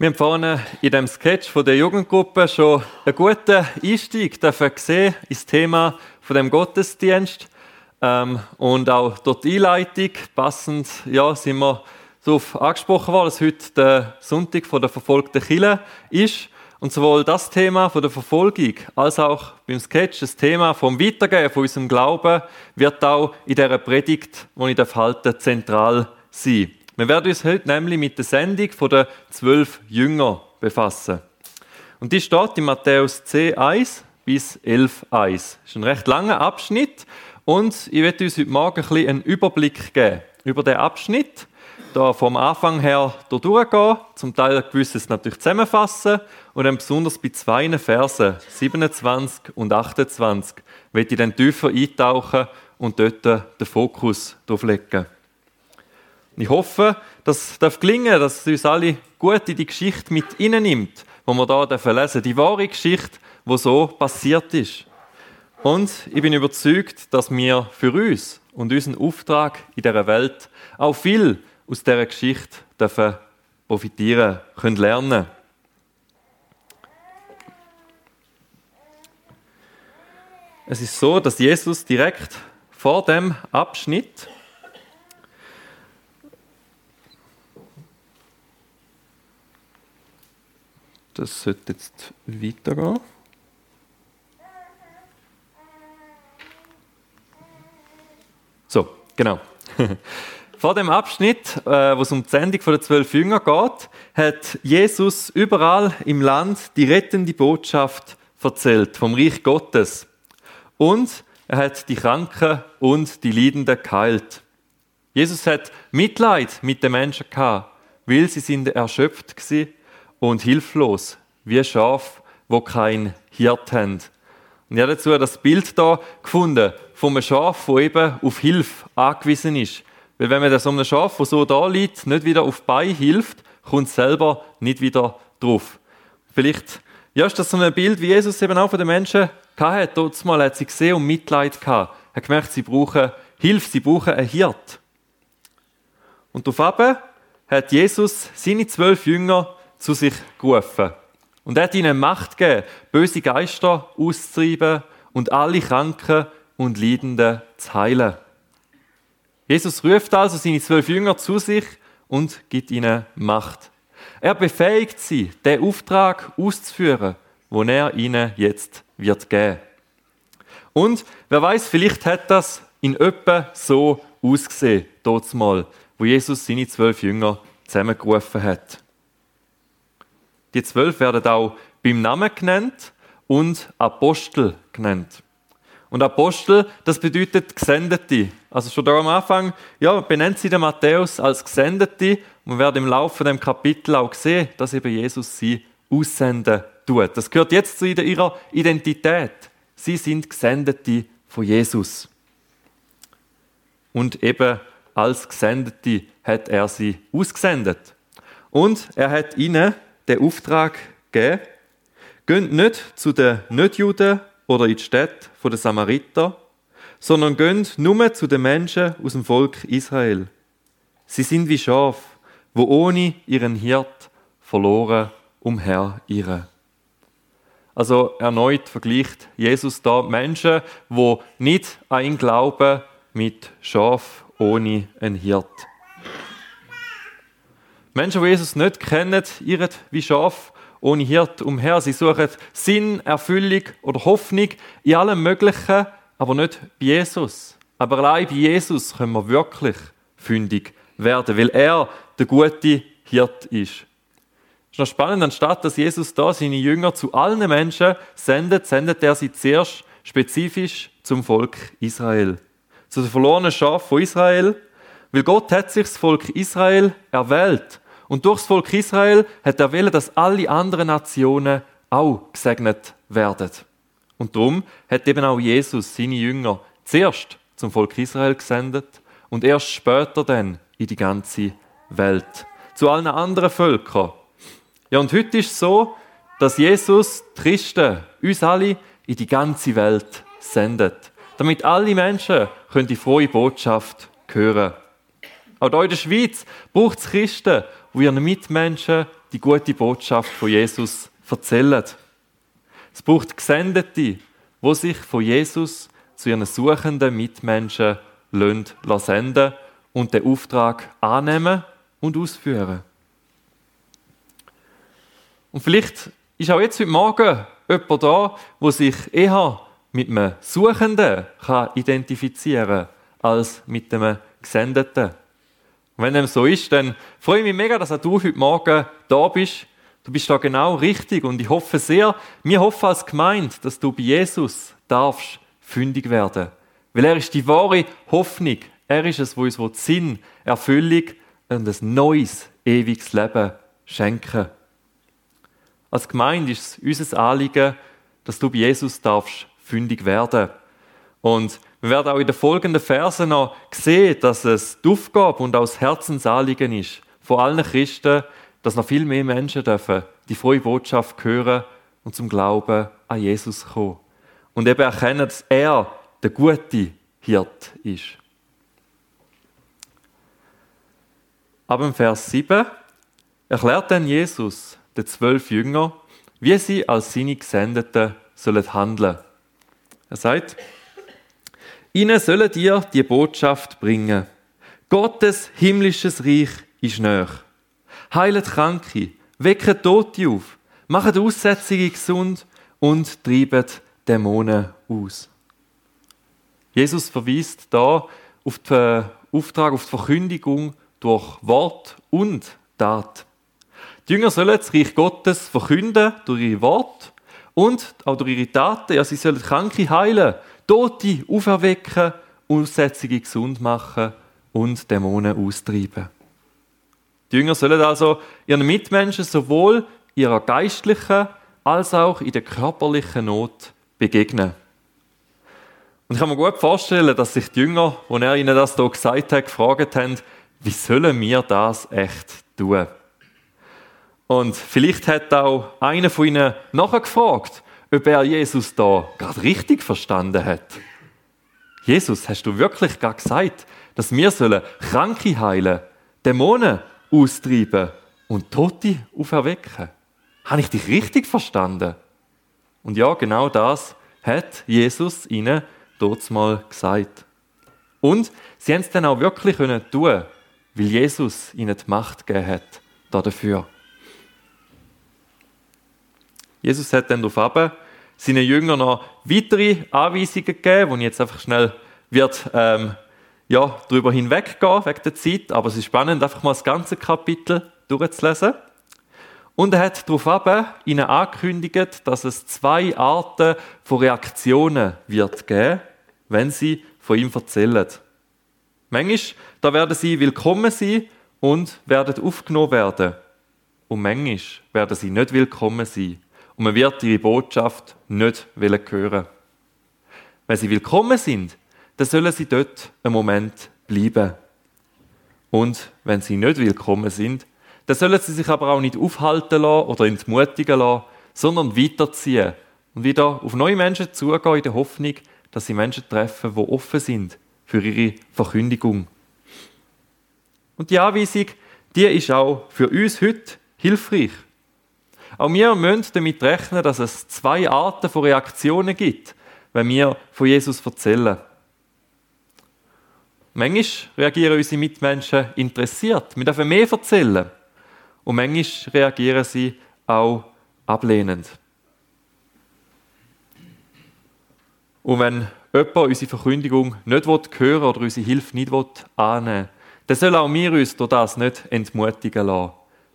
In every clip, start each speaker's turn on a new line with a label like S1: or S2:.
S1: Wir haben vorne in dem Sketch von der Jugendgruppe schon einen guten Einstieg dafür gesehen ins Thema von dem Gottesdienst. Ähm, und auch dort die Einleitung. Passend, ja, sind wir so auf angesprochen worden, dass heute der Sonntag von der verfolgten Kille ist. Und sowohl das Thema von der Verfolgung als auch beim Sketch das Thema vom Weitergehen von unserem Glauben wird auch in dieser Predigt, die ich halten zentral sein. Wir werden uns heute nämlich mit der Sendung der zwölf Jünger befassen. Und die steht in Matthäus 10, 1 bis 11, 1. Das ist ein recht langer Abschnitt und ich werde uns heute Morgen ein einen Überblick geben über den Abschnitt. Da vom Anfang her durchgehen, zum Teil gewisses natürlich zusammenfassen und dann besonders bei zwei Versen, 27 und 28, werde ich dann tiefer eintauchen und dort den Fokus drauf legen. Ich hoffe, dass es gelingen dass es uns alle gut in die Geschichte mit nimmt, wo wir hier lesen dürfen. Die wahre Geschichte, wo so passiert ist. Und ich bin überzeugt, dass wir für uns und unseren Auftrag in dieser Welt auch viel aus dieser Geschichte dürfen profitieren können, lernen. Es ist so, dass Jesus direkt vor dem Abschnitt Das sollte jetzt weitergehen. So, genau. Vor dem Abschnitt, äh, wo es um die Sendung der zwölf Jünger geht, hat Jesus überall im Land die rettende Botschaft erzählt vom Reich Gottes. Und er hat die Kranken und die Leidenden geheilt. Jesus hat Mitleid mit den Menschen gehabt, weil sie sind erschöpft waren und hilflos, wie Schaf, wo kein Hirt haben. Und ich habe dazu das Bild da gefunden von einem Schaf, das eben auf Hilfe angewiesen ist. Weil wenn man so einem Schaf, das so da liegt, nicht wieder auf Bein hilft, kommt es selber nicht wieder drauf. Vielleicht ja, ist das so ein Bild, wie Jesus eben auch von den Menschen hatte. Dort mal hat sie gesehen und Mitleid gehabt. Er hat gemerkt, sie brauchen Hilfe, sie brauchen einen Hirt. Und darauf hat Jesus seine zwölf Jünger zu sich gerufen. Und er hat ihnen Macht gegeben, böse Geister auszutreiben und alle Kranken und Leidenden zu heilen. Jesus ruft also seine zwölf Jünger zu sich und gibt ihnen Macht. Er befähigt sie, den Auftrag auszuführen, den er ihnen jetzt wird geben. Und wer weiß, vielleicht hat das in etwa so ausgesehen, dort mal, wo Jesus seine zwölf Jünger zusammengerufen hat. Die zwölf werden auch beim Namen genannt und Apostel genannt. Und Apostel, das bedeutet Gesendete. Also schon da am Anfang, ja, benennt sie den Matthäus als Gesendete. Und wir werden im Laufe des Kapitel auch sehen, dass eben Jesus sie aussenden tut. Das gehört jetzt zu ihrer Identität. Sie sind Gesendete von Jesus. Und eben als Gesendete hat er sie ausgesendet. Und er hat ihnen den Auftrag gegeben, geht nicht zu den Nichtjuden oder in die Städte der Samariter, sondern geht nur zu den Menschen aus dem Volk Israel. Sie sind wie Schaf, wo ohne ihren Hirt verloren umherirren. Also erneut vergleicht Jesus da Menschen, wo nicht ihn glauben, mit Schaf ohne einen Hirt. Menschen, die Jesus nicht kennen, irren wie Schaf ohne Hirt umher. Sie suchen Sinn, Erfüllung oder Hoffnung in allem Möglichen, aber nicht bei Jesus. Aber allein bei Jesus können wir wirklich fündig werden, weil er der gute Hirt ist. Es ist noch spannend, anstatt dass Jesus da seine Jünger zu allen Menschen sendet, sendet er sie zuerst spezifisch zum Volk Israel. Zu den verlorenen Schaf von Israel, weil Gott hat sich das Volk Israel erwählt. Und durchs Volk Israel hat er wollen, dass alle anderen Nationen auch gesegnet werden. Und darum hat eben auch Jesus seine Jünger zuerst zum Volk Israel gesendet und erst später dann in die ganze Welt. Zu allen anderen Völkern. Ja, und heute ist es so, dass Jesus Christen, uns alle, in die ganze Welt sendet. Damit alle Menschen können die frohe Botschaft hören. Auch hier in der Schweiz braucht es Christen, die ihren Mitmenschen die gute Botschaft von Jesus erzählen. Es braucht Gesendete, wo sich von Jesus zu ihren suchenden Mitmenschen senden und den Auftrag annehmen und ausführen. Und vielleicht ist auch jetzt heute Morgen jemand da, wo sich eher mit einem Suchenden kann identifizieren als mit einem Gesendeten. Und wenn dem so ist, dann freue ich mich mega, dass auch du heute Morgen da bist. Du bist da genau richtig und ich hoffe sehr, wir hoffen als Gemeinde, dass du bei Jesus darfst fündig werden. Weil er ist die wahre Hoffnung. Er ist es, wo uns Sinn, Erfüllung und ein neues, ewiges Leben schenken. Als Gemeinde ist es unser Anliegen, dass du bei Jesus darfst fündig werden. Und wir werden auch in den folgenden Versen noch sehen, dass es die Aufgabe und auch das Herzensanliegen ist, vor allen Christen, dass noch viel mehr Menschen dürfen die frohe Botschaft hören und zum Glauben an Jesus kommen. Und eben erkennen, dass er der gute Hirt ist. Ab dem Vers 7 erklärt dann Jesus den zwölf Jünger, wie sie als seine Gesendeten sollen handeln. Er sagt, Ihnen sollen dir die Botschaft bringen. Gottes himmlisches Reich ist näher. Heilet Kranke, wecken Tote auf, machen Aussätzige gesund und treiben Dämonen aus. Jesus verweist da auf den Auftrag, auf die Verkündigung durch Wort und Tat. Die Jünger sollen das Reich Gottes verkünden durch ihre Wort und auch durch ihre Taten. Ja, sie sollen Kranke heilen, Tote auferwecken, Aussätzige gesund machen und Dämonen austreiben. Die Jünger sollen also ihren Mitmenschen sowohl ihrer geistlichen als auch in der körperlichen Not begegnen. Und ich kann mir gut vorstellen, dass sich die Jünger, als er ihnen das hier gesagt hat, gefragt haben, wie sollen wir das echt tun? Und vielleicht hat auch einer von ihnen nachher gefragt, ob er Jesus da gerade richtig verstanden hat. Jesus, hast du wirklich gar gesagt, dass wir sollen Kranke heilen, Dämonen austreiben und Tote auferwecken? Habe ich dich richtig verstanden? Und ja, genau das hat Jesus ihnen dort mal gesagt. Und sie haben es dann auch wirklich tun weil Jesus ihnen die Macht gegeben hat dafür. Jesus hat dann darauf seinen Jüngern noch weitere Anweisungen gegeben, wo ich jetzt einfach schnell wird, ähm, ja, darüber hinweggehen, wegen der Zeit. Aber es ist spannend, einfach mal das ganze Kapitel durchzulesen. Und er hat darauf ihnen angekündigt, dass es zwei Arten von Reaktionen wird geben, wenn sie von ihm erzählen. Manchmal, da werden sie willkommen sein und werden aufgenommen werden. Und manchmal werden sie nicht willkommen sein und man wird ihre Botschaft nicht hören. Wenn sie willkommen sind, dann sollen sie dort einen Moment bleiben. Und wenn sie nicht willkommen sind, dann sollen sie sich aber auch nicht aufhalten lassen oder entmutigen lassen, sondern weiterziehen und wieder auf neue Menschen zugehen in der Hoffnung, dass sie Menschen treffen, die offen sind für ihre Verkündigung. Und die Anweisung, die ist auch für uns heute hilfreich. Auch wir müssen damit rechnen, dass es zwei Arten von Reaktionen gibt, wenn wir von Jesus erzählen. Manchmal reagieren unsere Mitmenschen interessiert, wir dürfen mehr erzählen. Und manchmal reagieren sie auch ablehnend. Und wenn jemand unsere Verkündigung nicht hören oder unsere Hilfe nicht annehmen will, dann soll auch wir uns durch das nicht entmutigen lassen,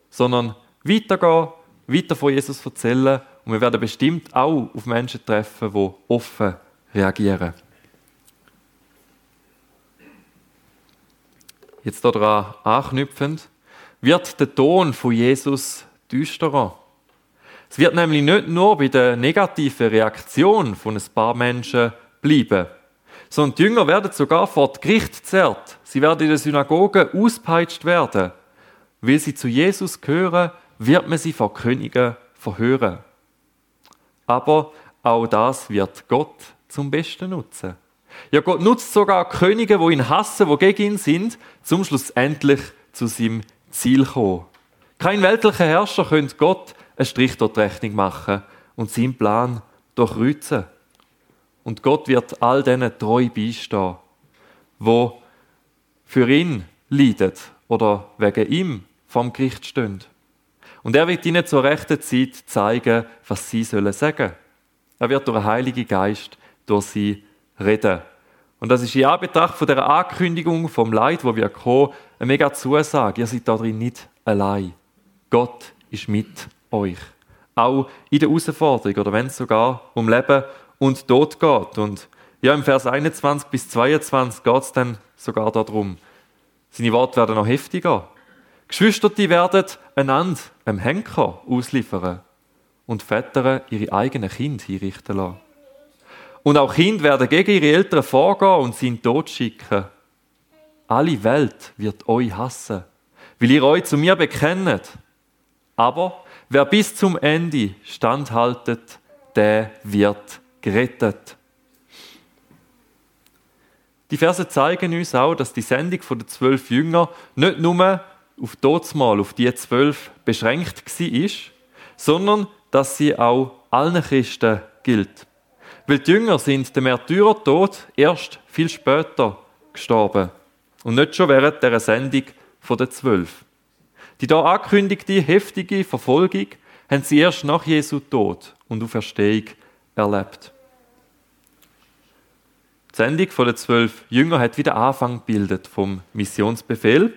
S1: sondern weitergehen weiter von Jesus erzählen und wir werden bestimmt auch auf Menschen treffen, die offen reagieren. Jetzt daran anknüpfend, wird der Ton von Jesus düsterer. Es wird nämlich nicht nur bei der negativen Reaktion von ein paar Menschen bleiben, sondern die Jünger werden sogar vor das Gericht zerrt. Sie werden in der Synagoge auspeitscht werden, weil sie zu Jesus gehören wird man sie vor Königen verhören. Aber auch das wird Gott zum Besten nutzen. Ja, Gott nutzt sogar Könige, wo ihn hassen, wo gegen ihn sind, zum Schluss endlich zu seinem Ziel kommen. Kein weltlicher Herrscher könnte Gott einen Strich die Rechnung machen und seinen Plan durchkreuzen. Und Gott wird all denen treu beistehen, wo für ihn leiden oder wegen ihm vom Gericht stehen. Und er wird ihnen zur rechten Zeit zeigen, was sie sollen sagen. Er wird durch den Heiligen Geist durch sie reden. Und das ist in Anbetracht von der Ankündigung vom Leid, wo wir kommen, eine mega Zusage. Ihr seid darin nicht allein. Gott ist mit euch. Auch in der Herausforderung oder wenn es sogar um Leben und Tod geht. Und ja, im Vers 21 bis 22 geht es dann sogar darum. Seine Worte werden noch heftiger. Geschwister, die werden einander einem Henker ausliefern und Väter ihre eigenen Kinder hinrichten lassen. Und auch Kinder werden gegen ihre Eltern vorgehen und sie in den Tod schicken. Alle Welt wird euch hassen, weil ihr euch zu mir bekennt. Aber wer bis zum Ende standhaltet, der wird gerettet. Die Verse zeigen uns auch, dass die Sendung der zwölf Jünger nicht nur auf Todsmal, auf die zwölf beschränkt war, sondern dass sie auch allen Christen gilt. Weil die Jünger sind dem Märtyrertod erst viel später gestorben und nicht schon während der Sendung der zwölf. Die da angekündigte heftige Verfolgung haben sie erst nach Jesu Tod und Auferstehung erlebt. Die Sendung der zwölf Jünger hat wieder Anfang gebildet vom Missionsbefehl.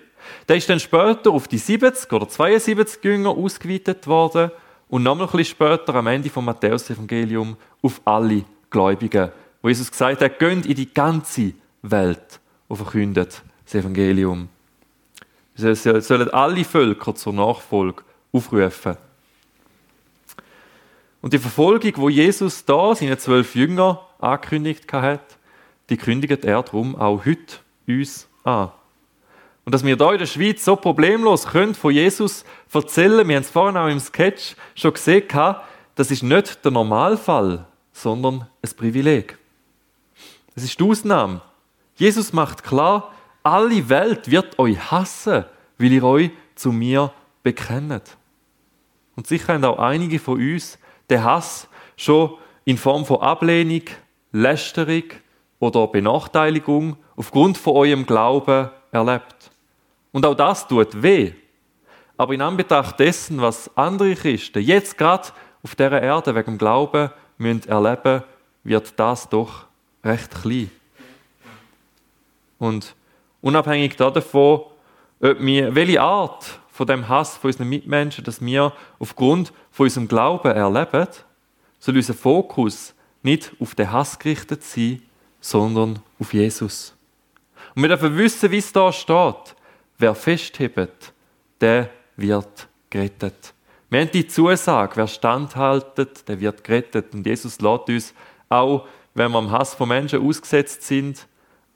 S1: Der ist dann später auf die 70 oder 72 Jünger ausgeweitet worden und nochmal ein bisschen später am Ende vom Matthäus-Evangelium auf alle Gläubigen, wo Jesus gesagt hat, geht in die ganze Welt und verkündet das Evangelium. Wir sollen alle Völker zur Nachfolge aufrufen. Und die Verfolgung, wo Jesus da seine zwölf Jünger angekündigt hat, die kündigt er darum auch heute uns an. Und dass wir da in der Schweiz so problemlos können von Jesus erzählen, wir haben es vorhin auch im Sketch schon gesehen, das ist nicht der Normalfall, sondern ein Privileg. Es ist die Ausnahme. Jesus macht klar, alle Welt wird euch hassen, weil ihr euch zu mir bekennt. Und sicher haben auch einige von uns den Hass schon in Form von Ablehnung, Lästerung oder Benachteiligung aufgrund von eurem Glauben erlebt. Und auch das tut weh. Aber in Anbetracht dessen, was andere Christen jetzt gerade auf dieser Erde wegen dem Glauben müssen erleben wird das doch recht klein. Und unabhängig davon, ob wir, welche Art von dem Hass von unseren Mitmenschen, dass wir aufgrund von unserem Glauben erleben, soll unser Fokus nicht auf den Hass gerichtet sein, sondern auf Jesus. Und wir dürfen wissen, wie es da steht. Wer festhebt, der wird gerettet. Wir haben die Zusage, wer standhaltet, der wird gerettet. Und Jesus lädt uns auch, wenn wir am Hass von Menschen ausgesetzt sind,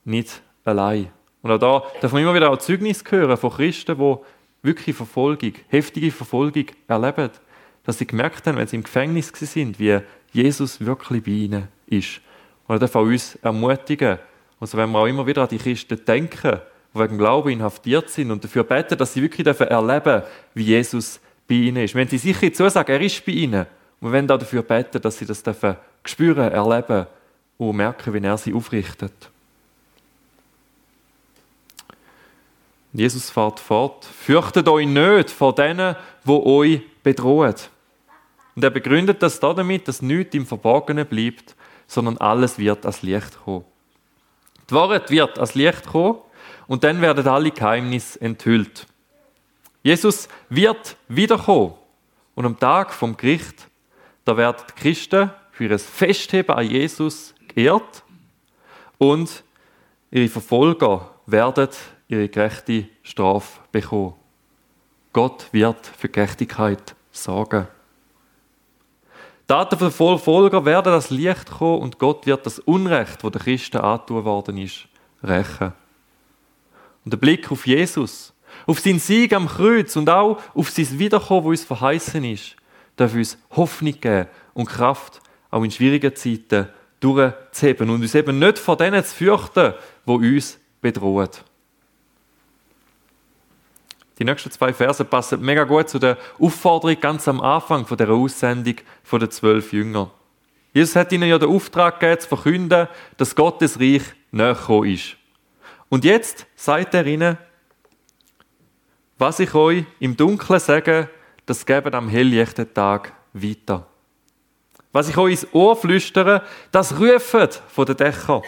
S1: nicht allein. Und auch da darf man immer wieder auch Zeugnis hören von Christen, die wirklich Verfolgung, heftige Verfolgung erleben. Dass sie gemerkt haben, wenn sie im Gefängnis sind, wie Jesus wirklich bei ihnen ist. Und er darf auch uns ermutigen. Also wenn wir auch immer wieder an die Christen denken, die wegen Glauben inhaftiert sind und dafür beten, dass sie wirklich erleben dürfen, wie Jesus bei ihnen ist. Wenn sie sicher zusagen, er ist bei ihnen. Und wir wollen auch dafür beten, dass sie das dürfen spüren, erleben und merken, wie er sie aufrichtet. Jesus fährt fort. Fürchtet euch nicht vor denen, wo euch bedrohen. Und er begründet das damit, dass nichts im Verborgenen bleibt, sondern alles wird als Licht kommen. Die Wahrheit wird als Licht kommen und dann werden alle Geheimnisse enthüllt. Jesus wird wiederkommen und am Tag vom Gericht, da werden die Christen für ihr Festheben an Jesus geehrt und ihre Verfolger werden ihre gerechte Strafe bekommen. Gott wird für Gerechtigkeit sorgen. Taten der Verfolger werden das Licht kommen und Gott wird das Unrecht, das der Christen antun worden ist, rächen. Und der Blick auf Jesus, auf seinen Sieg am Kreuz und auch auf sein Wiederkommen, wo uns verheißen ist, darf uns Hoffnung geben und Kraft, auch in schwierigen Zeiten durchzuheben und uns eben nicht vor denen zu fürchten, wo uns bedrohen. Die nächsten zwei Verse passen mega gut zu der Aufforderung ganz am Anfang von der Aussendung der zwölf Jünger. Jesus hat ihnen ja den Auftrag gegeben, zu verkünden, dass Gottes Reich näher ist. Und jetzt sagt er ihnen, was ich euch im Dunkeln sage, das geben am helllichten Tag weiter. Was ich euch ins Ohr flüstere, das rufet von den Dächern.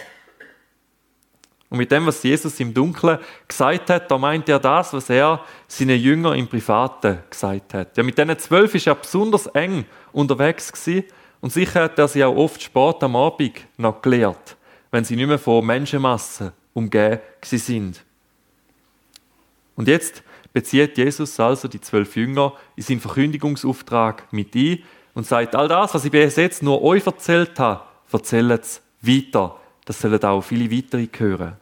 S1: Und mit dem, was Jesus im Dunkeln gesagt hat, da meint er das, was er seinen Jüngern im Privaten gesagt hat. Ja, mit diesen zwölf ist er besonders eng unterwegs gewesen und sicher hat er sie auch oft spät am Abend noch gelehrt, wenn sie nicht mehr von Menschenmassen umgeben sind. Und jetzt bezieht Jesus also die zwölf Jünger in seinen Verkündigungsauftrag mit ein und sagt, all das, was ich bis jetzt nur euch erzählt habe, erzählt es weiter. Das sollen auch viele weitere hören.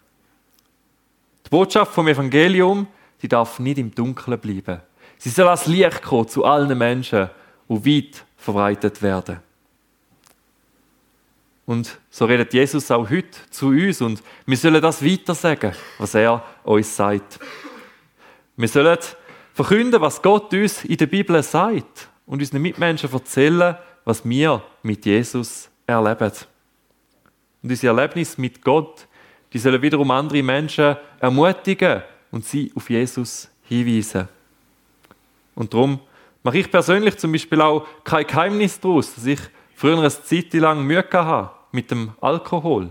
S1: Die Botschaft vom Evangelium, die darf nicht im Dunkeln bleiben. Sie soll als Licht kommen zu allen Menschen und weit verbreitet werden. Und so redet Jesus auch heute zu uns und wir sollen das weiter sagen, was er uns sagt. Wir sollen verkünden, was Gott uns in der Bibel sagt und unseren Mitmenschen erzählen, was wir mit Jesus erleben. Und unsere Erlebnisse mit Gott, die sollen wiederum andere Menschen ermutigen und sie auf Jesus hinweisen. Und darum mache ich persönlich zum Beispiel auch kein Geheimnis daraus, dass ich früher eine Zeit lang Mühe hatte mit dem Alkohol.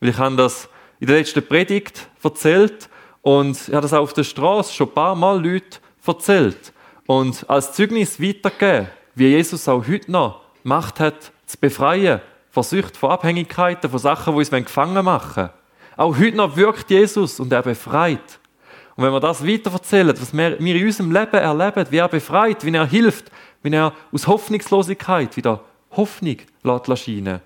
S1: Weil ich habe das in der letzten Predigt erzählt und ich habe das auch auf der Straße schon ein paar Mal Leute erzählt. Und als Zeugnis weitergeben, wie Jesus auch heute noch Macht hat, zu befreien von Sucht, von Abhängigkeiten, von Sachen, die uns gefangen machen Auch heute noch wirkt Jesus und er befreit. Und wenn wir das weiter erzählen, was wir in unserem Leben erleben, wie er befreit, wie er hilft, wie er aus Hoffnungslosigkeit wieder Hoffnung scheinen,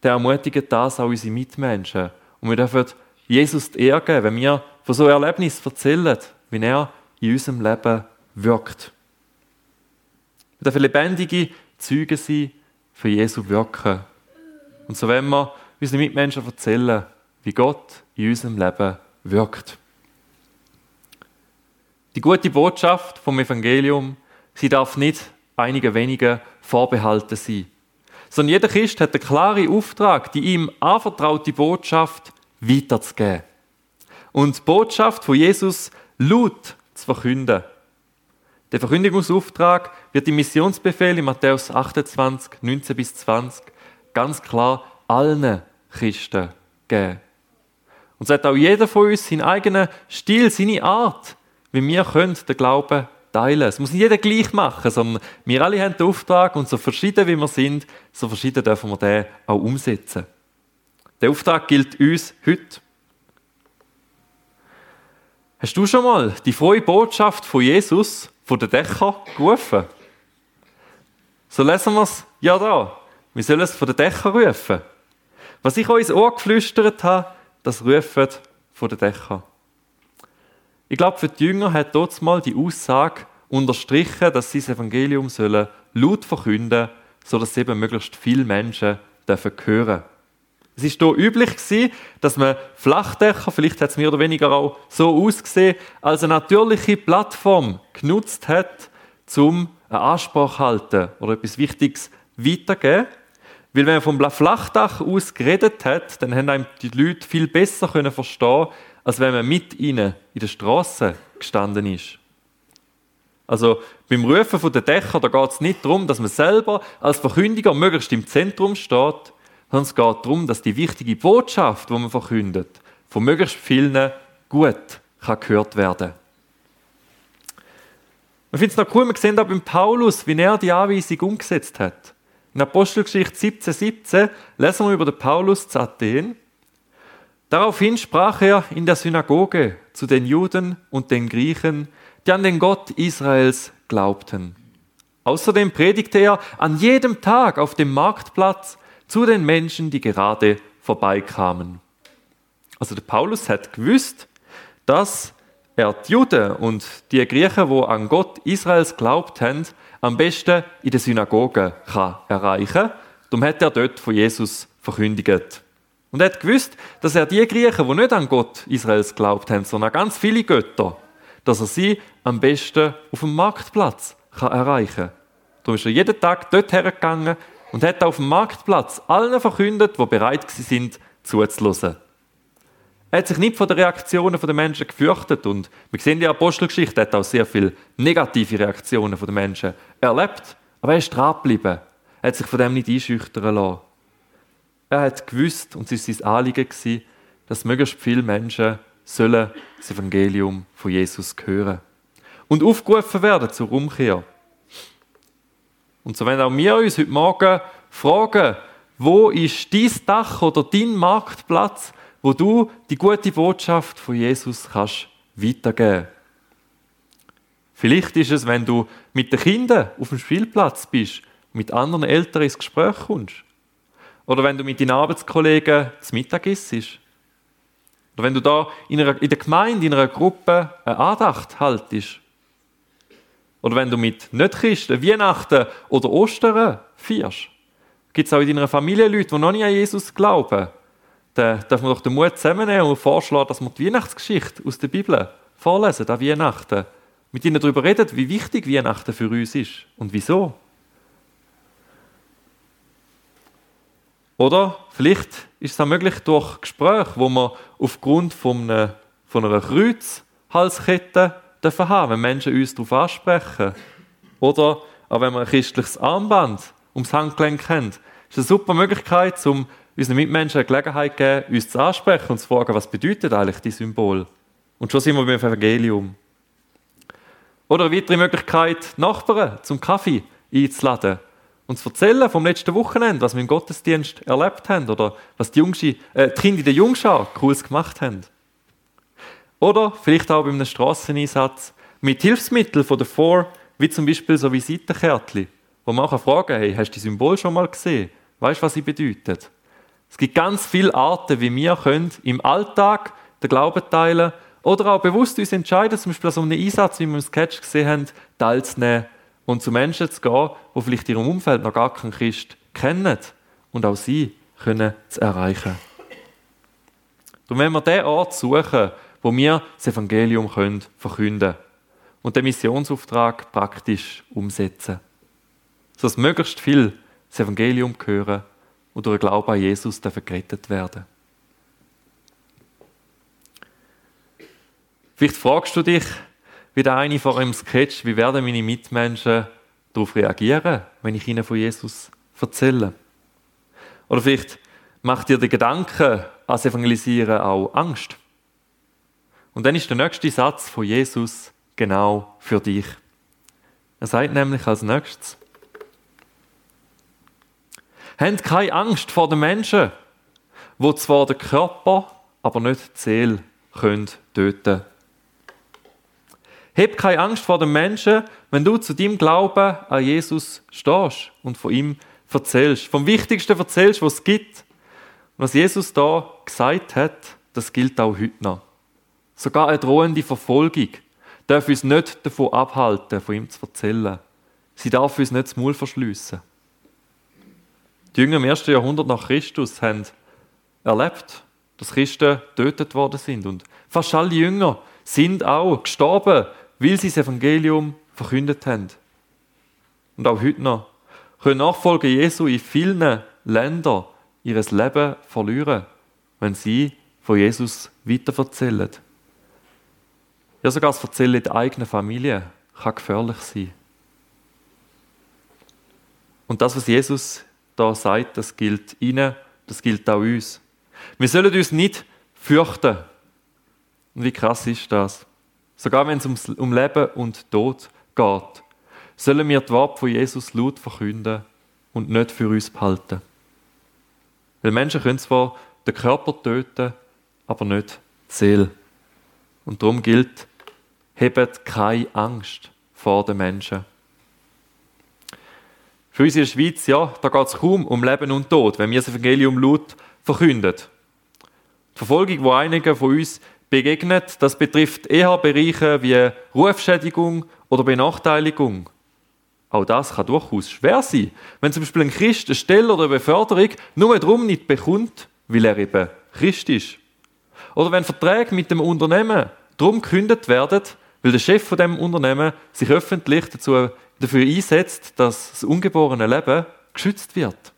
S1: dann ermutigt das auch unsere Mitmenschen. Und wir dürfen Jesus die Ehre geben, wenn wir von so Erlebnissen erzählen, wie er in unserem Leben wirkt. Wir dürfen lebendige Zeugen sein für Jesu Wirken. Und so wollen wir unseren Mitmenschen erzählen, wie Gott in unserem Leben wirkt. Die gute Botschaft vom Evangelium, sie darf nicht einigen wenigen vorbehalten sein. Sondern jeder Christ hat einen klaren Auftrag, die ihm anvertraute Botschaft weiterzugeben. Und die Botschaft von Jesus laut zu verkünden. Der Verkündigungsauftrag wird im Missionsbefehl in Matthäus 28, 19 bis 20 ganz klar allen Christen geben. Und so hat auch jeder von uns seinen eigenen Stil, seine Art, wie wir den Glauben teilen. Es muss nicht jeder gleich machen, sondern wir alle haben den Auftrag und so verschieden wie wir sind, so verschieden dürfen wir den auch umsetzen. Der Auftrag gilt uns heute. Hast du schon mal die frohe Botschaft von Jesus von den Dächern gerufen? So lesen wir es ja da. Wir sollen es von den Dächern rufen. Was ich euch ins Ohr geflüstert habe, das rufen von den Dächern. Ich glaube, für die Jünger hat dort mal die Aussage unterstrichen, dass sie das Evangelium sollen laut verkünden, sodass eben möglichst viele Menschen dürfen hören. Es ist hier üblich gewesen, dass man Flachdächer, vielleicht hat es mehr oder weniger auch so ausgesehen, als eine natürliche Plattform genutzt hat, um eine Ansprache zu halten oder etwas Wichtiges weiterzugeben. Weil wenn man vom Flachdach aus geredet hat, dann haben einem die Leute viel besser können verstehen, als wenn man mit ihnen in der Straße gestanden ist. Also beim Rufen der Dächer, da geht es nicht darum, dass man selber als Verkündiger möglichst im Zentrum steht, sondern es geht darum, dass die wichtige Botschaft, die man verkündet, von möglichst vielen gut kann gehört werden Man findet es noch cool, wir sehen da beim Paulus, wie er die Anweisung umgesetzt hat. In Apostelgeschichte 17, 17 lesen wir über den Paulus zu Athen. Daraufhin sprach er in der Synagoge zu den Juden und den Griechen, die an den Gott Israels glaubten. Außerdem predigte er an jedem Tag auf dem Marktplatz zu den Menschen, die gerade vorbeikamen. Also der Paulus hat gewusst, dass er die Juden und die Griechen, wo an Gott Israels glaubt haben, am besten in der Synagoge kann. Darum hat er dort von Jesus verkündigt. Und er hat gewusst, dass er die Griechen, die nicht an Gott Israels glaubt haben, sondern an ganz viele Götter, dass er sie am besten auf dem Marktplatz kann erreichen kann. Darum ist er jeden Tag dort hergegangen und hat auf dem Marktplatz allen verkündet, die bereit sind, zuzuhören. Er hat sich nicht von den Reaktionen der Menschen gefürchtet und wir sehen die Apostelgeschichte, hat auch sehr viele negative Reaktionen der Menschen erlebt, aber er ist dran geblieben. Er hat sich von dem nicht einschüchtern lassen. Er hat gewusst, und es war sein Anliegen, dass möglichst viele Menschen sollen das Evangelium von Jesus hören und aufgerufen werden zur Umkehr. Und so werden auch wir uns heute Morgen fragen, wo ist dein Dach oder dein Marktplatz, wo du die gute Botschaft von Jesus kannst weitergeben. Vielleicht ist es, wenn du mit den Kindern auf dem Spielplatz bist, mit anderen Eltern ins Gespräch kommst. Oder wenn du mit deinen Arbeitskollegen zum Mittag isst. Oder wenn du da in, einer, in der Gemeinde, in einer Gruppe eine Andacht haltest. Oder wenn du mit Nicht-Christen Weihnachten oder Ostern feierst. Gibt es auch in deiner Familie Leute, die noch nicht an Jesus glauben? dann darf man doch den Mut zusammennehmen und vorschlagen, dass wir die Weihnachtsgeschichte aus der Bibel vorlesen, an Weihnachten. Mit ihnen darüber reden, wie wichtig Weihnachten für uns ist und wieso. Oder vielleicht ist es auch möglich durch Gespräche, wo man aufgrund von einer, von einer Kreuzhalskette dürfen wenn Menschen uns darauf ansprechen. Oder auch wenn man ein christliches Armband ums Handgelenk haben, ist eine super Möglichkeit, um unseren Mitmenschen eine Gelegenheit geben, uns zu ansprechen und zu fragen, was bedeutet eigentlich die Symbol? Und schon sind wir beim Evangelium. Oder eine weitere Möglichkeit, Nachbarn zum Kaffee einzuladen zu erzählen vom letzten Wochenende, was wir im Gottesdienst erlebt haben oder was die, Jungschi, äh, die Kinder in der Jungschau Cooles gemacht haben. Oder vielleicht auch bei einem Strasseneinsatz mit Hilfsmitteln von der Four, wie zum Beispiel so Visitenkärtchen, wo man auch fragen kann, hey, hast du die Symbol schon mal gesehen? Weißt du, was sie bedeuten? Es gibt ganz viele Arten, wie wir können im Alltag den Glauben teilen oder auch bewusst uns entscheiden, zum Beispiel an so einem Einsatz, wie wir im Sketch gesehen haben, teilzunehmen und zu Menschen zu gehen, die vielleicht in ihrem Umfeld noch gar keinen Christ kennen und auch sie können zu erreichen. Und wenn wir den Ort suchen, wo wir das Evangelium können verkünden und den Missionsauftrag praktisch umsetzen, sodass möglichst viel das Evangelium hören und durch Glauben an Jesus gerettet werden. Vielleicht fragst du dich, wie der eine vor einem Sketch, wie werden meine Mitmenschen darauf reagieren, wenn ich ihnen von Jesus erzähle? Oder vielleicht macht dir der Gedanke ans Evangelisieren auch Angst. Und dann ist der nächste Satz von Jesus genau für dich. Er sagt nämlich als nächstes, Habt keine Angst vor den Menschen, wo zwar den Körper, aber nicht die Seele können töten Hab keine Angst vor den Menschen, wenn du zu deinem Glauben an Jesus stehst und von ihm erzählst. Vom Wichtigsten erzählst, was es gibt. Was Jesus da gesagt hat, das gilt auch heute noch. Sogar eine drohende Verfolgung darf uns nicht davon abhalten, von ihm zu erzählen. Sie darf uns nicht das Maul verschliessen. Die Jünger im ersten Jahrhundert nach Christus haben erlebt, dass Christen getötet worden sind. Und fast alle Jünger sind auch gestorben, weil sie das Evangelium verkündet haben. Und auch heute noch können Nachfolger Jesu in vielen Ländern ihr Leben verlieren, wenn sie von Jesus weiterverzählen. Ja, sogar das Erzählen der eigenen Familie kann gefährlich sein. Und das, was Jesus da sagt, das gilt ihnen, das gilt auch uns. Wir sollen uns nicht fürchten. Und wie krass ist das? Sogar wenn es um Leben und Tod geht, sollen wir die Worte von Jesus laut verkünden und nicht für uns behalten. Weil Menschen können zwar den Körper töten, aber nicht die Seele. Und darum gilt, hebt keine Angst vor den Menschen. Für uns in der Schweiz, ja, da geht es kaum um Leben und Tod, wenn wir das Evangelium laut verkünden. Die Verfolgung, die einigen von uns begegnet, das betrifft eher Bereiche wie Rufschädigung oder Benachteiligung. Auch das kann durchaus schwer sein, wenn zum Beispiel ein Christ eine Stelle oder eine Beförderung nur darum nicht bekommt, weil er eben Christ ist. Oder wenn Verträge mit dem Unternehmen darum gekündigt werden, weil der Chef von dem Unternehmen sich öffentlich dazu, dafür einsetzt, dass das ungeborene Leben geschützt wird.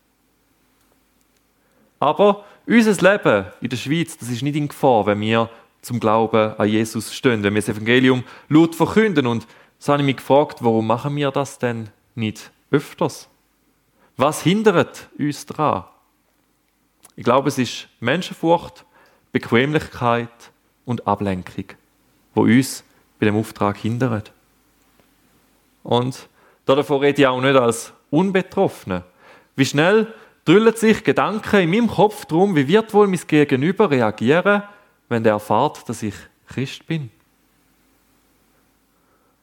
S1: Aber unser Leben in der Schweiz, das ist nicht in Gefahr, wenn wir zum Glauben an Jesus stehen, wenn wir das Evangelium laut verkünden. Und so habe ich mich gefragt, warum machen wir das denn nicht öfters? Was hindert uns daran? Ich glaube, es ist Menschenfurcht, Bequemlichkeit und Ablenkung, wo uns bei dem Auftrag hindern. Und davon rede ich auch nicht als Unbetroffene. Wie schnell drüllen sich Gedanken in meinem Kopf darum, wie wird wohl mein Gegenüber reagieren, wenn der erfahrt, dass ich Christ bin?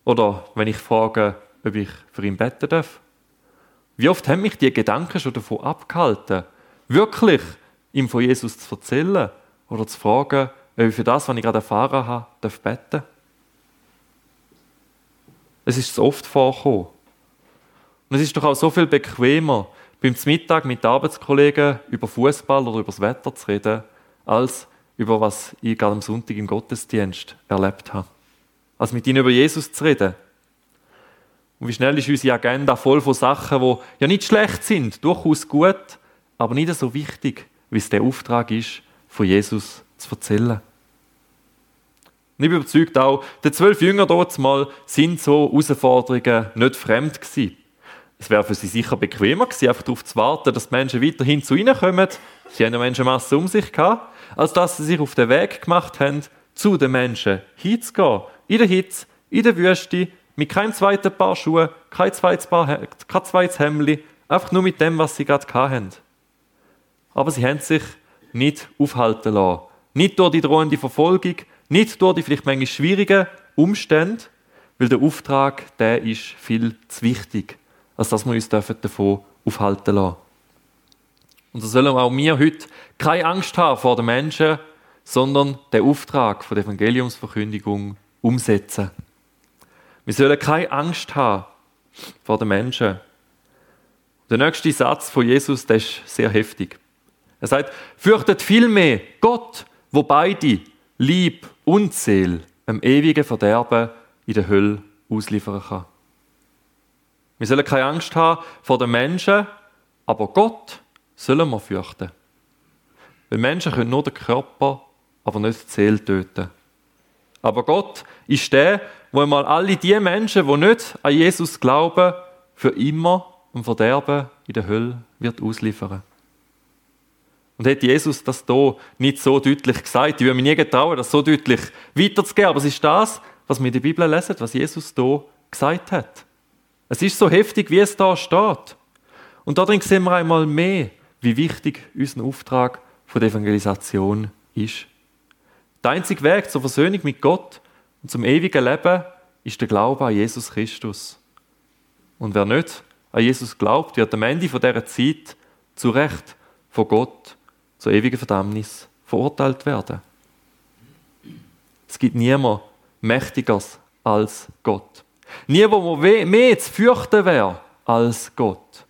S1: Oder wenn ich frage, ob ich für ihn beten darf? Wie oft haben mich die Gedanken schon davon abgehalten, wirklich ihm von Jesus zu erzählen oder zu fragen, ob ich für das, was ich gerade erfahren habe, darf beten Es ist so oft vorgekommen. Und es ist doch auch so viel bequemer, beim Mittag mit Arbeitskollegen über Fußball oder über das Wetter zu reden, als über was ich gerade am Sonntag im Gottesdienst erlebt habe. Als mit ihnen über Jesus zu reden. Und wie schnell ist unsere Agenda voll von Sachen, die ja nicht schlecht sind, durchaus gut, aber nicht so wichtig, wie es der Auftrag ist, von Jesus zu erzählen. Und ich bin überzeugt auch, die zwölf Jünger dort mal sind so Herausforderungen nicht fremd gewesen. Es wäre für sie sicher bequemer gewesen, einfach darauf zu warten, dass die Menschen weiterhin zu ihnen kommen. Sie haben eine Menschenmasse um sich gehabt, als dass sie sich auf den Weg gemacht haben, zu den Menschen hinzugehen. In der Hitze, in der Wüste, mit keinem zweiten Paar Schuhe, kein zweites, Paar, kein zweites Hemdli, einfach nur mit dem, was sie gerade hatten. Aber sie haben sich nicht aufhalten lassen. Nicht durch die drohende Verfolgung, nicht durch die vielleicht manchmal schwierigen Umstände, weil der Auftrag, der ist viel zu wichtig als dass wir uns davon aufhalten lassen. Und so sollen auch wir heute keine Angst haben vor den Menschen, sondern den Auftrag von der Evangeliumsverkündigung umsetzen. Wir sollen keine Angst haben vor den Menschen. Der nächste Satz von Jesus, der ist sehr heftig. Er sagt, fürchtet vielmehr Gott, wo beide, Lieb und Seel, im ewigen Verderben in der Hölle ausliefern kann. Wir sollen keine Angst haben vor den Menschen, aber Gott sollen wir fürchten. Weil Menschen können nur den Körper, aber nicht die Seele töten. Aber Gott ist der, wo einmal alle die Menschen, die nicht an Jesus glauben, für immer im Verderben in der Hölle wird ausliefern. Und hätte Jesus das hier nicht so deutlich gesagt, ich würde mir nie getrauen, das so deutlich weiterzugeben, aber es ist das, was wir in der Bibel lesen, was Jesus hier gesagt hat. Es ist so heftig, wie es da steht. Und darin sehen wir einmal mehr, wie wichtig unser Auftrag von der Evangelisation ist. Der einzige Weg zur Versöhnung mit Gott und zum ewigen Leben ist der Glaube an Jesus Christus. Und wer nicht an Jesus glaubt, wird am Ende dieser Zeit zu Recht von Gott zur ewigen Verdammnis verurteilt werden. Es gibt niemand Mächtigeres als Gott. Nie, wo man mehr zu fürchten wäre als Gott.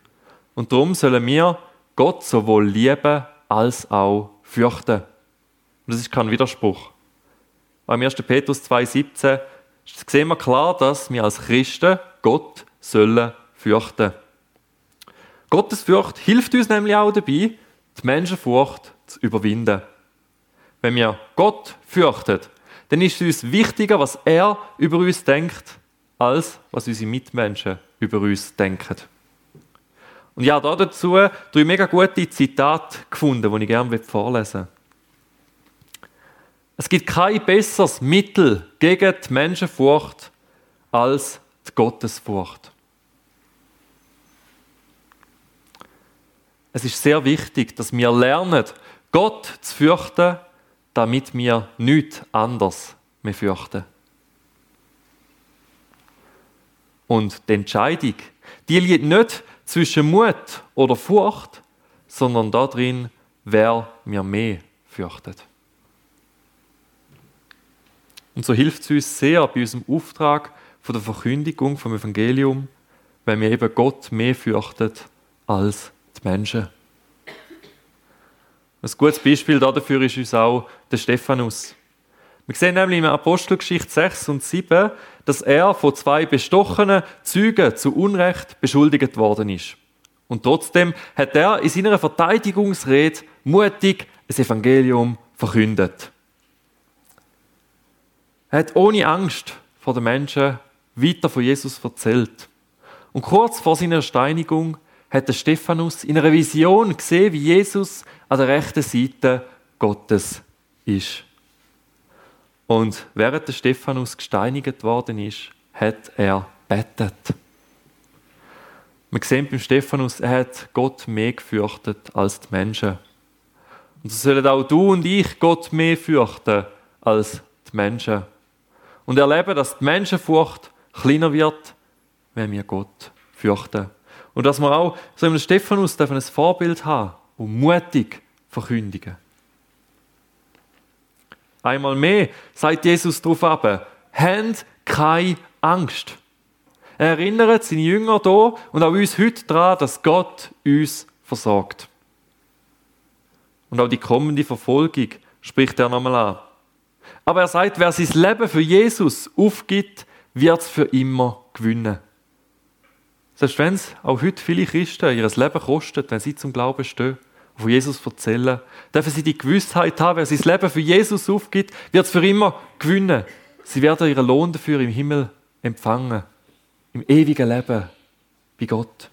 S1: Und darum sollen wir Gott sowohl lieben als auch fürchten. Und das ist kein Widerspruch. Beim 1. Petrus 2,17 sehen wir klar, dass wir als Christen Gott sollen fürchten. Gottes Furcht hilft uns nämlich auch dabei, die Menschenfurcht zu überwinden. Wenn wir Gott fürchten, dann ist es uns wichtiger, was er über uns denkt, als was unsere Mitmenschen über uns denken. Und ja, dazu habe ich mega gute Zitate gefunden, die ich gerne vorlesen möchte. Es gibt kein besseres Mittel gegen die Menschenfurcht als die Gottesfurcht. Es ist sehr wichtig, dass wir lernen, Gott zu fürchten, damit wir nichts anderes mehr fürchten. Und die Entscheidung, die liegt nicht zwischen Mut oder Furcht, sondern darin, wer mir mehr fürchtet. Und so hilft es uns sehr bei unserem Auftrag von der Verkündigung vom Evangelium, wenn wir eben Gott mehr fürchtet als die Menschen. Ein gutes Beispiel dafür ist uns auch der Stephanus. Wir sehen nämlich in Apostelgeschichte 6 und 7, dass er von zwei bestochenen Zeugen zu Unrecht beschuldigt worden ist. Und trotzdem hat er in seiner Verteidigungsrede mutig das Evangelium verkündet. Er hat ohne Angst vor den Menschen weiter von Jesus erzählt. Und kurz vor seiner Steinigung hat Stephanus in einer Vision gesehen, wie Jesus an der rechten Seite Gottes ist. Und während der Stephanus gesteinigt worden ist, hat er bettet. Wir sehen beim Stephanus, er hat Gott mehr gefürchtet als die Menschen. Und so sollen auch du und ich Gott mehr fürchten als die Menschen. Und erleben, dass die Menschenfurcht kleiner wird, wenn wir Gott fürchten. Und dass wir auch so einem Stephanus ein Vorbild haben und mutig verkündigen. Einmal mehr sagt Jesus darauf ab, habt keine Angst. Er erinnert seine Jünger hier und auch uns heute daran, dass Gott uns versorgt. Und auch die kommende Verfolgung spricht er nochmal an. Aber er sagt, wer sein Leben für Jesus aufgibt, wird es für immer gewinnen. Selbst wenn es auch heute viele Christen ihr Leben kostet, wenn sie zum Glauben stehen, von Jesus erzählen, dürfen sie die Gewissheit haben, wer sein Leben für Jesus aufgibt, wird es für immer gewinnen. Sie werden ihren Lohn dafür im Himmel empfangen, im ewigen Leben bei Gott.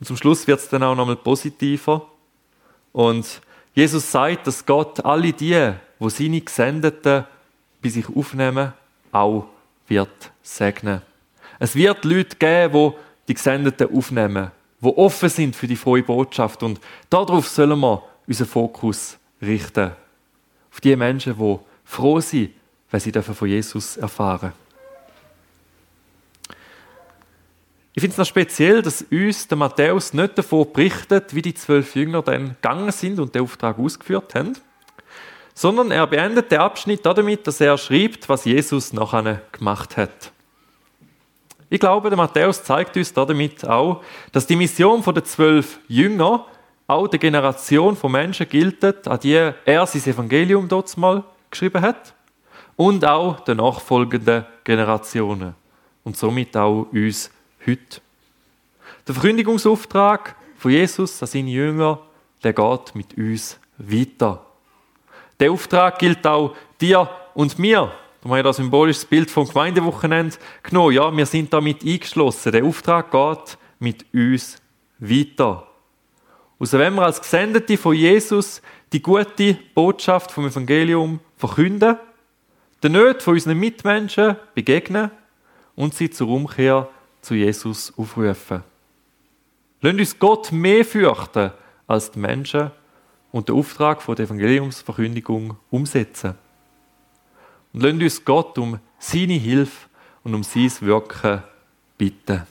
S1: Und zum Schluss wird es dann auch nochmal positiver. Und Jesus sagt, dass Gott alle die, wo seine Gesendeten bei sich aufnehmen, auch wird segnen. Es wird Leute geben, die die Gesendeten aufnehmen die offen sind für die frohe Botschaft. Und darauf sollen wir unseren Fokus richten. Auf die Menschen, die froh sind, wenn sie von Jesus erfahren Ich finde es noch speziell, dass uns der Matthäus nicht davon berichtet, wie die zwölf Jünger dann gegangen sind und den Auftrag ausgeführt haben, sondern er beendet den Abschnitt damit, dass er schreibt, was Jesus nachher gemacht hat. Ich glaube, der Matthäus zeigt uns damit auch, dass die Mission der zwölf Jünger auch der Generation von Menschen gilt, an die er sein Evangelium dort mal geschrieben hat und auch den nachfolgenden Generationen und somit auch uns heute. Der Verkündigungsauftrag von Jesus an seine Jünger, der geht mit uns weiter. Der Auftrag gilt auch dir und mir da haben wir das symbolisches Bild vom Gemeindewochenende genommen. Ja, wir sind damit eingeschlossen. Der Auftrag geht mit uns weiter. Also wenn wir als Gesendete von Jesus die gute Botschaft vom Evangelium verkünden, den Nöten von unseren Mitmenschen begegnen und sie zur Umkehr zu Jesus aufrufen. Lasst uns Gott mehr fürchten als die Menschen und den Auftrag der Evangeliumsverkündigung umsetzen und lasst uns Gott um seine Hilfe und um sein Wirken bitten.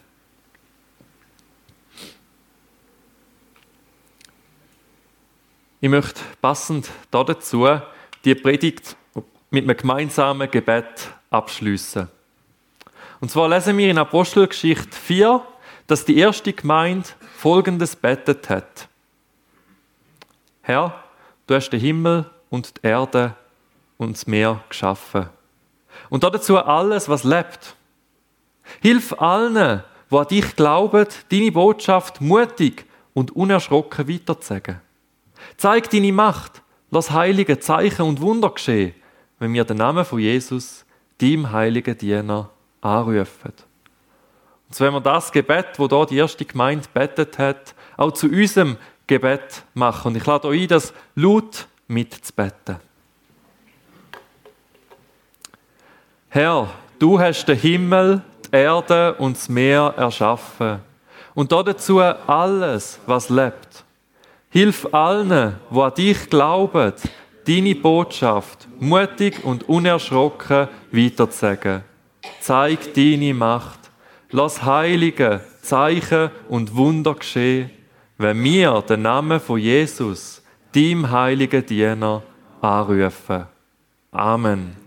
S1: Ich möchte passend dazu die Predigt mit einem gemeinsamen Gebet abschließen. Und zwar lesen wir in Apostelgeschichte 4, dass die erste Gemeinde folgendes betet hat. Herr, du hast den Himmel und die Erde und das Meer geschaffen. Und dazu alles, was lebt. Hilf allen, die an dich glauben, deine Botschaft mutig und unerschrocken weiterzusagen. Zeig deine Macht, lass heilige Zeichen und Wunder geschehen, wenn wir den Namen von Jesus, deinem heiligen Diener, anrufen. Und so wenn wir das Gebet, wo da die erste Gemeinde betet hat, auch zu unserem Gebet machen. Und ich lade euch ein, das laut mitzubeten. Herr, du hast den Himmel, die Erde und das Meer erschaffen und dazu alles, was lebt. Hilf allen, die an dich glauben, deine Botschaft mutig und unerschrocken weiterzusagen. Zeig deine Macht. Lass heilige Zeichen und Wunder geschehen, wenn wir den Namen von Jesus, dem heiligen Diener, anrufen. Amen.